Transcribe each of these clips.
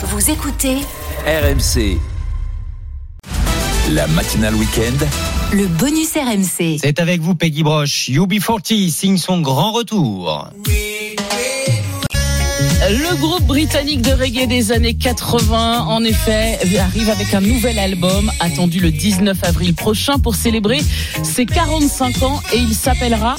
Vous écoutez RMC. La matinale week-end. le bonus RMC. C'est avec vous Peggy Broche. UB40 signe son grand retour. Le groupe britannique de reggae des années 80, en effet, arrive avec un nouvel album attendu le 19 avril prochain pour célébrer ses 45 ans et il s'appellera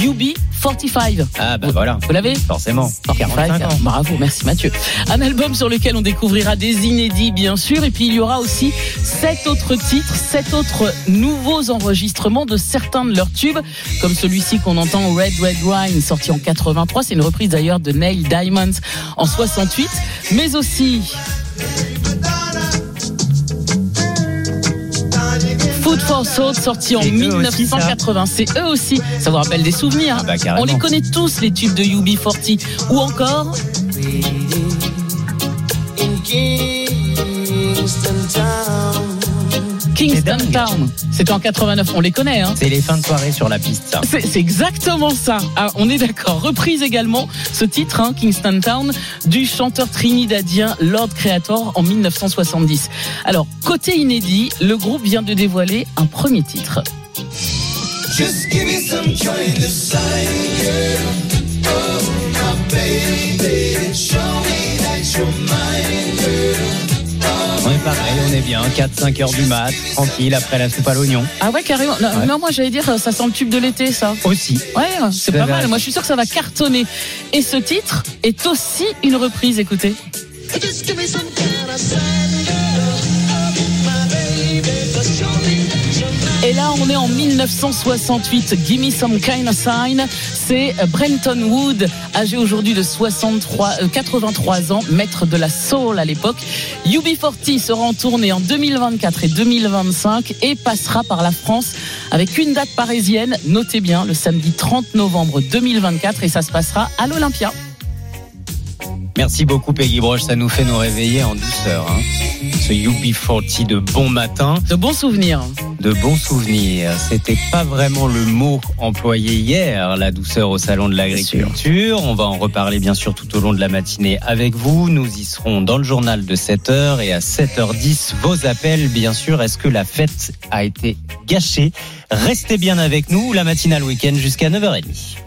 UB 45. Ah bah voilà. Vous l'avez Forcément. 45 ans. Bravo, merci Mathieu. Un album sur lequel on découvrira des inédits bien sûr et puis il y aura aussi sept autres titres, sept autres nouveaux enregistrements de certains de leurs tubes comme celui-ci qu'on entend Red Red Wine sorti en 83, c'est une reprise d'ailleurs de Neil Diamonds en 68, mais aussi Food for sorti en C'est eux aussi, 1980. C'est eux aussi. Ça vous rappelle des souvenirs. Ah bah. On les connaît tous les tubes de UB40 ou encore Kingston dingue. Town. C'était en 89. On les connaît. Hein. C'est les fins de soirée sur la piste ça. C'est exactement ça. Ah, on est d'accord. Reprise également ce titre, hein, Kingston Town, du chanteur trinidadien Lord Creator en 1970. Alors, côté inédit, le groupe vient de dévoiler un premier titre. Just give me some kind of sign, girl. Oh, On est pareil, on est bien. 4-5 heures du mat, tranquille après la soupe à l'oignon. Ah ouais, carrément. Non, Ouais. non, moi j'allais dire, ça sent le tube de l'été, ça. Aussi. Ouais, c'est pas vrai. mal. Moi, je suis sûr que ça va cartonner. Et ce titre est aussi une reprise. Écoutez. Just give me some là, on est en 1968. Gimme some kind of sign. C'est Brenton Wood, âgé aujourd'hui de 63, euh, 83 ans, maître de la soul à l'époque. UB40 sera en tournée en 2024 et 2025 et passera par la France avec une date parisienne. Notez bien, le samedi 30 novembre 2024 et ça se passera à l'Olympia. Merci beaucoup Peggy Broche, ça nous fait nous réveiller en douceur. Hein. Ce UB40 de bon matin, De bons souvenirs. de bons souvenirs. C'était pas vraiment le mot employé hier, la douceur au salon de l'agriculture. On va en reparler bien sûr tout au long de la matinée avec vous. Nous y serons dans le journal de 7h et à 7h10 vos appels bien sûr. Est-ce que la fête a été gâchée? Restez bien avec nous, la matinale week-end jusqu'à 9h30.